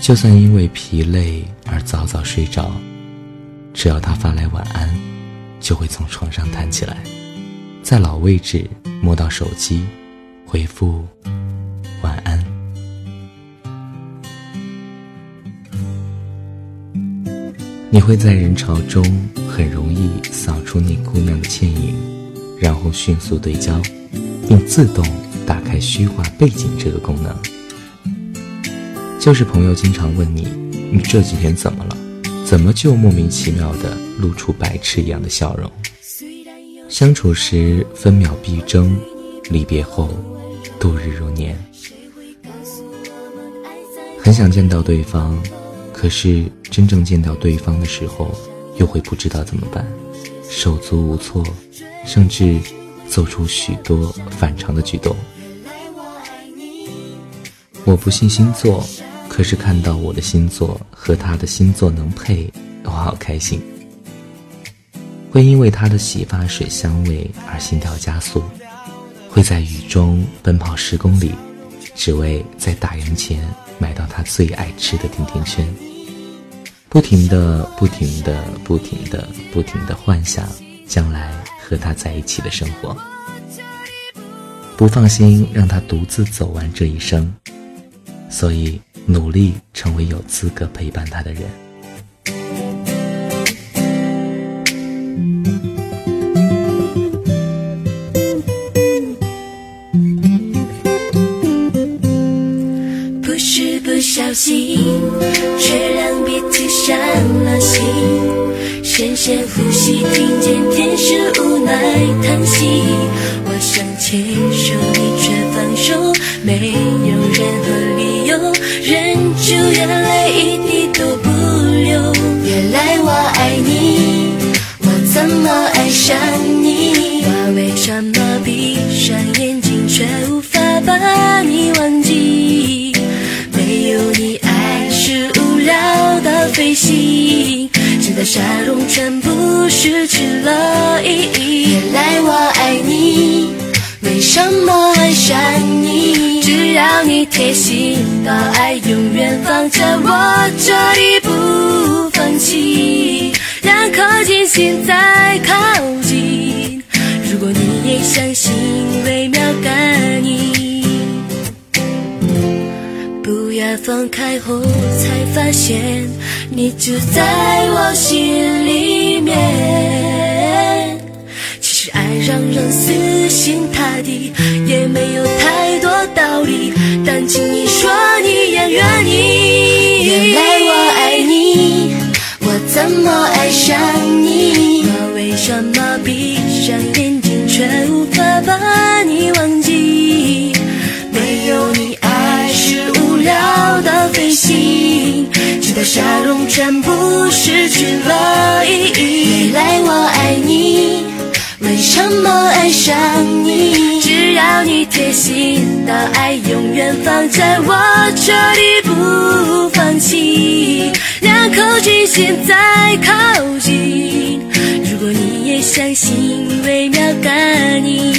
就算因为疲累而早早睡着，只要他发来晚安，就会从床上弹起来，在老位置摸到手机，回复晚安。你会在人潮中很容易扫出那姑娘的倩影，然后迅速对焦，并自动打开虚化背景这个功能。就是朋友经常问你，你这几天怎么了？怎么就莫名其妙的露出白痴一样的笑容？相处时分秒必争，离别后度日如年。很想见到对方，可是真正见到对方的时候，又会不知道怎么办，手足无措，甚至做出许多反常的举动。我不信星座。可是看到我的星座和他的星座能配，我好开心。会因为他的洗发水香味而心跳加速，会在雨中奔跑十公里，只为在打烊前买到他最爱吃的甜甜圈。不停的、不停的、不停的、不停的幻想将来和他在一起的生活，不放心让他独自走完这一生，所以。努力成为有资格陪伴他的人。深呼吸，听见天使无奈叹息。我想牵手，你却放手，没有任何理由。忍住眼泪一滴都不流，原来我爱你，我怎么爱上你？我为什么闭上眼睛却无法把的，笑容全部失去了意义。原来我爱你，为什么爱上你？只要你贴心，把爱永远放在我这里不放弃，让靠近心再靠近。如果你也相信微妙感应，不要放开后才发现你就在我心里面。其实爱让人死心塌地，也没有太多。道理，但请你说你也愿意。笑容全部失去了意义。原来我爱你，为什么爱上你？只要你贴心，把爱永远放在我这里不放弃，两口气现在靠近。如果你也相信微妙感应。